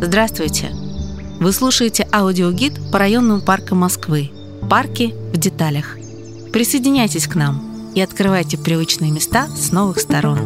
Здравствуйте! Вы слушаете аудиогид по районным паркам Москвы. Парки в деталях. Присоединяйтесь к нам и открывайте привычные места с новых сторон.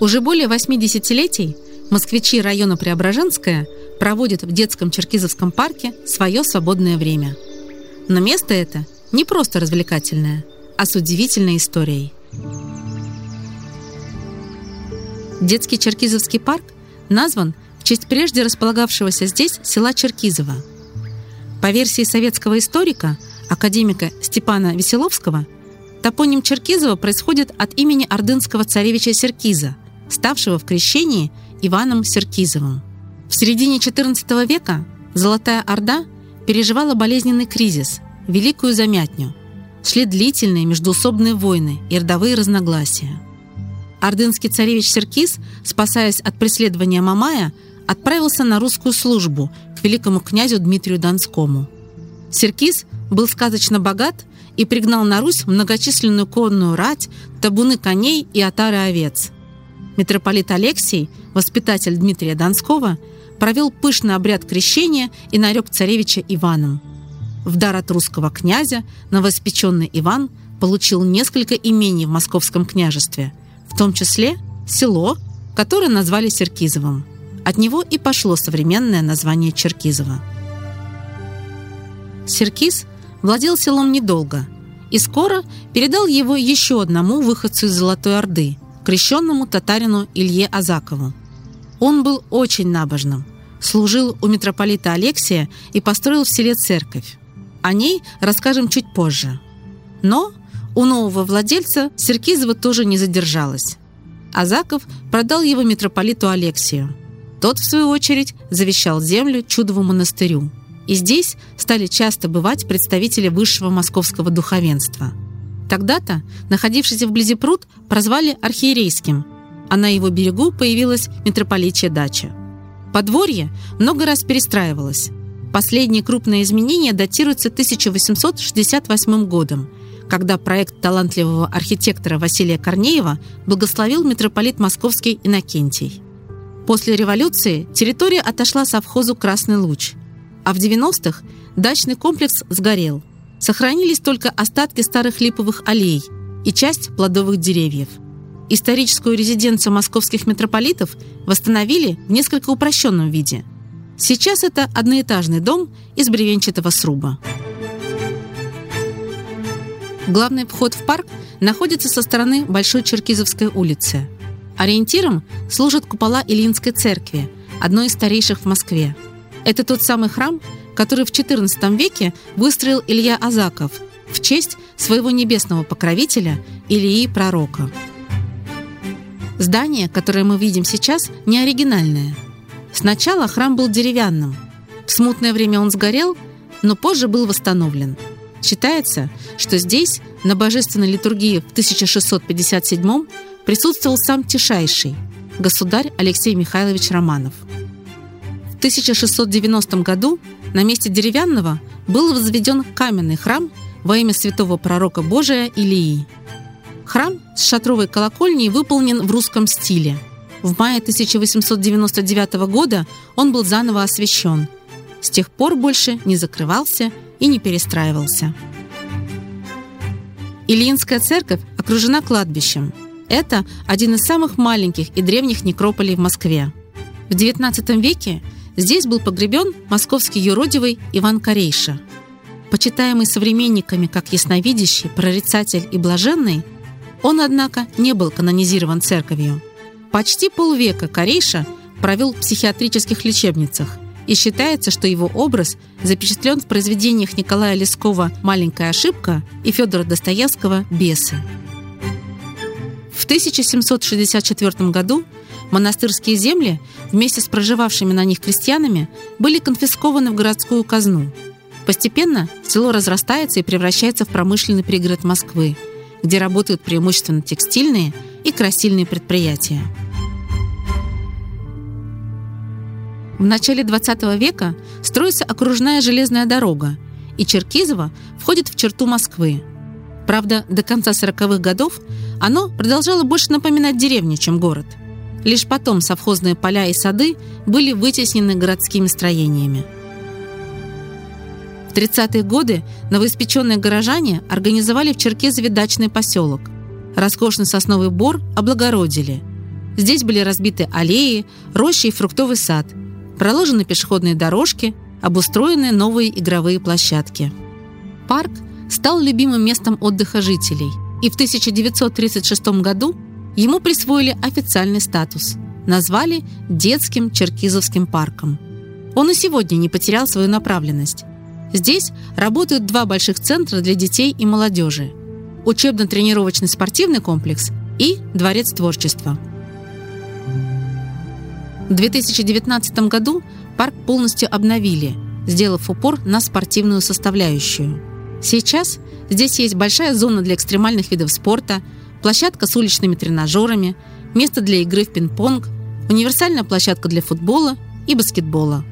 Уже более 80 десятилетий москвичи района Преображенская проводят в детском Черкизовском парке свое свободное время. Но место это не просто развлекательное, а с удивительной историей – Детский Черкизовский парк назван в честь прежде располагавшегося здесь села Черкизово. По версии советского историка, академика Степана Веселовского, топоним Черкизово происходит от имени ордынского царевича Серкиза, ставшего в крещении Иваном Серкизовым. В середине XIV века Золотая Орда переживала болезненный кризис, великую замятню. Шли длительные междуусобные войны и родовые разногласия – Ордынский царевич Серкис, спасаясь от преследования Мамая, отправился на русскую службу к великому князю Дмитрию Донскому. Серкис был сказочно богат и пригнал на Русь многочисленную конную рать, табуны коней и отары овец. Митрополит Алексий, воспитатель Дмитрия Донского, провел пышный обряд крещения и нарек царевича Иваном. В дар от русского князя новоспеченный Иван получил несколько имений в московском княжестве – в том числе село, которое назвали Серкизовым. От него и пошло современное название Черкизово. Серкиз владел селом недолго и скоро передал его еще одному выходцу из Золотой Орды, крещенному татарину Илье Азакову. Он был очень набожным, служил у митрополита Алексия и построил в селе церковь. О ней расскажем чуть позже. Но у нового владельца Серкизова тоже не задержалась. Азаков продал его митрополиту Алексию. Тот, в свою очередь, завещал землю чудову монастырю. И здесь стали часто бывать представители высшего московского духовенства. Тогда-то, находившийся вблизи пруд, прозвали архиерейским, а на его берегу появилась митрополитчья дача. Подворье много раз перестраивалось. Последние крупные изменения датируются 1868 годом, когда проект талантливого архитектора Василия Корнеева благословил митрополит московский Иннокентий. После революции территория отошла совхозу «Красный луч», а в 90-х дачный комплекс сгорел. Сохранились только остатки старых липовых аллей и часть плодовых деревьев. Историческую резиденцию московских митрополитов восстановили в несколько упрощенном виде. Сейчас это одноэтажный дом из бревенчатого сруба. Главный вход в парк находится со стороны Большой Черкизовской улицы. Ориентиром служат купола Ильинской церкви, одной из старейших в Москве. Это тот самый храм, который в XIV веке выстроил Илья Азаков в честь своего небесного покровителя Илии Пророка. Здание, которое мы видим сейчас, не оригинальное. Сначала храм был деревянным. В смутное время он сгорел, но позже был восстановлен – Считается, что здесь, на божественной литургии в 1657 присутствовал сам Тишайший, государь Алексей Михайлович Романов. В 1690 году на месте деревянного был возведен каменный храм во имя святого пророка Божия Илии. Храм с шатровой колокольней выполнен в русском стиле. В мае 1899 года он был заново освящен. С тех пор больше не закрывался и не перестраивался. Ильинская церковь окружена кладбищем. Это один из самых маленьких и древних некрополей в Москве. В XIX веке здесь был погребен московский юродивый Иван Корейша. Почитаемый современниками как ясновидящий, прорицатель и блаженный, он, однако, не был канонизирован церковью. Почти полвека Корейша провел в психиатрических лечебницах – и считается, что его образ запечатлен в произведениях Николая Лескова «Маленькая ошибка» и Федора Достоевского «Бесы». В 1764 году монастырские земли вместе с проживавшими на них крестьянами были конфискованы в городскую казну. Постепенно село разрастается и превращается в промышленный пригород Москвы, где работают преимущественно текстильные и красильные предприятия. В начале 20 века строится окружная железная дорога, и Черкизово входит в черту Москвы. Правда, до конца 40-х годов оно продолжало больше напоминать деревню, чем город. Лишь потом совхозные поля и сады были вытеснены городскими строениями. В 30-е годы новоиспеченные горожане организовали в Черкезове дачный поселок. Роскошный сосновый бор облагородили. Здесь были разбиты аллеи, рощи и фруктовый сад, проложены пешеходные дорожки, обустроены новые игровые площадки. Парк стал любимым местом отдыха жителей, и в 1936 году ему присвоили официальный статус. Назвали детским Черкизовским парком. Он и сегодня не потерял свою направленность. Здесь работают два больших центра для детей и молодежи. Учебно-тренировочный спортивный комплекс и Дворец творчества. В 2019 году парк полностью обновили, сделав упор на спортивную составляющую. Сейчас здесь есть большая зона для экстремальных видов спорта, площадка с уличными тренажерами, место для игры в пинг-понг, универсальная площадка для футбола и баскетбола.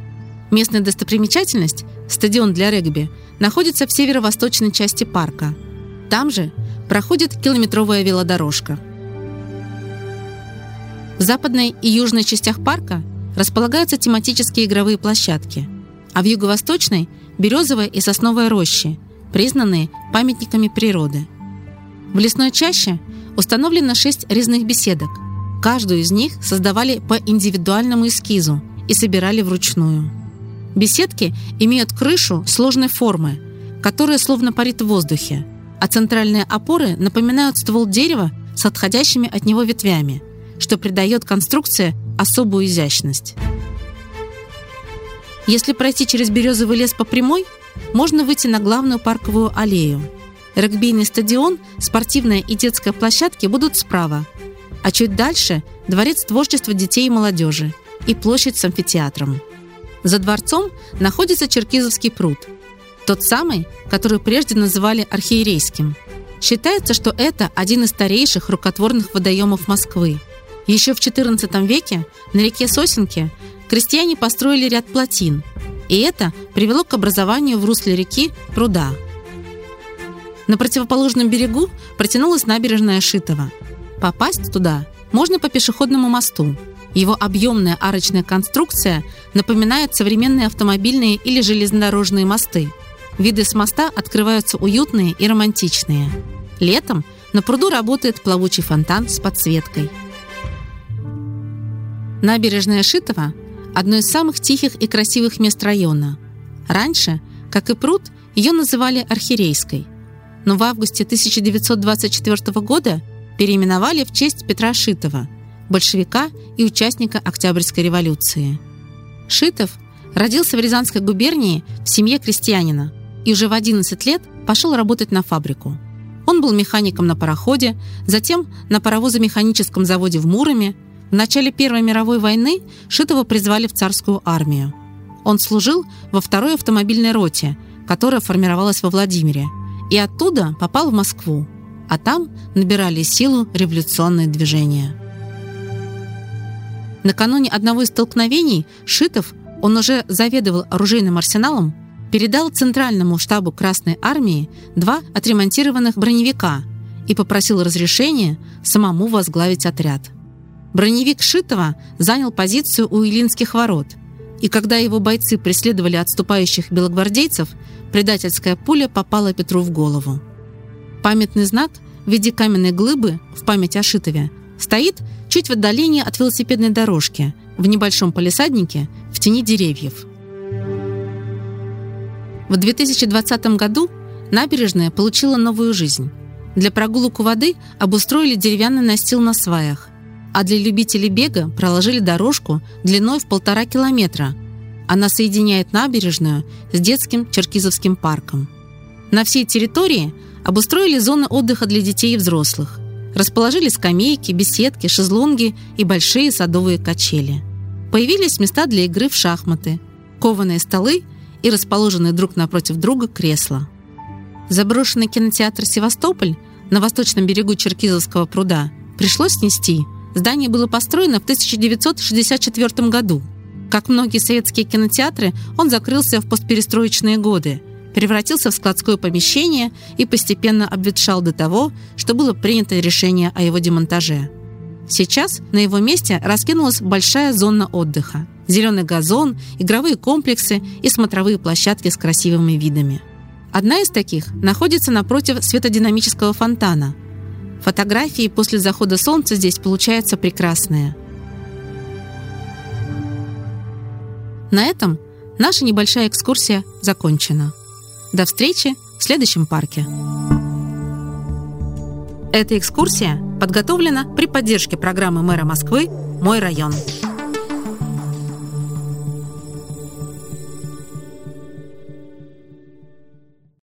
Местная достопримечательность – стадион для регби – находится в северо-восточной части парка. Там же проходит километровая велодорожка. В западной и южной частях парка располагаются тематические игровые площадки, а в юго-восточной – березовая и сосновая рощи, признанные памятниками природы. В лесной чаще установлено шесть резных беседок. Каждую из них создавали по индивидуальному эскизу и собирали вручную. Беседки имеют крышу сложной формы, которая словно парит в воздухе, а центральные опоры напоминают ствол дерева с отходящими от него ветвями, что придает конструкции особую изящность. Если пройти через березовый лес по прямой, можно выйти на главную парковую аллею. Регбийный стадион, спортивная и детская площадки будут справа, а чуть дальше – Дворец творчества детей и молодежи и площадь с амфитеатром. За дворцом находится Черкизовский пруд, тот самый, который прежде называли архиерейским. Считается, что это один из старейших рукотворных водоемов Москвы. Еще в XIV веке на реке Сосенке крестьяне построили ряд плотин – и это привело к образованию в русле реки пруда. На противоположном берегу протянулась набережная Шитова. Попасть туда можно по пешеходному мосту. Его объемная арочная конструкция напоминает современные автомобильные или железнодорожные мосты. Виды с моста открываются уютные и романтичные. Летом на пруду работает плавучий фонтан с подсветкой. Набережная Шитова одно из самых тихих и красивых мест района. Раньше, как и пруд, ее называли Архирейской. Но в августе 1924 года переименовали в честь Петра Шитова, большевика и участника Октябрьской революции. Шитов родился в Рязанской губернии в семье крестьянина и уже в 11 лет пошел работать на фабрику. Он был механиком на пароходе, затем на паровозомеханическом заводе в Муроме, в начале Первой мировой войны Шитова призвали в царскую армию. Он служил во второй автомобильной роте, которая формировалась во Владимире, и оттуда попал в Москву, а там набирали силу революционные движения. Накануне одного из столкновений Шитов, он уже заведовал оружейным арсеналом, передал Центральному штабу Красной Армии два отремонтированных броневика и попросил разрешения самому возглавить отряд – Броневик Шитова занял позицию у Илинских ворот, и когда его бойцы преследовали отступающих белогвардейцев, предательская пуля попала Петру в голову. Памятный знак в виде каменной глыбы в память о Шитове стоит чуть в отдалении от велосипедной дорожки, в небольшом полисаднике, в тени деревьев. В 2020 году набережная получила новую жизнь. Для прогулок у воды обустроили деревянный настил на сваях, а для любителей бега проложили дорожку длиной в полтора километра. Она соединяет набережную с детским Черкизовским парком. На всей территории обустроили зоны отдыха для детей и взрослых. Расположили скамейки, беседки, шезлонги и большие садовые качели. Появились места для игры в шахматы, кованые столы и расположенные друг напротив друга кресла. Заброшенный кинотеатр «Севастополь» на восточном берегу Черкизовского пруда пришлось снести – Здание было построено в 1964 году. Как многие советские кинотеатры, он закрылся в постперестроечные годы, превратился в складское помещение и постепенно обветшал до того, что было принято решение о его демонтаже. Сейчас на его месте раскинулась большая зона отдыха. Зеленый газон, игровые комплексы и смотровые площадки с красивыми видами. Одна из таких находится напротив светодинамического фонтана. Фотографии после захода солнца здесь получаются прекрасные. На этом наша небольшая экскурсия закончена. До встречи в следующем парке. Эта экскурсия подготовлена при поддержке программы мэра Москвы «Мой район».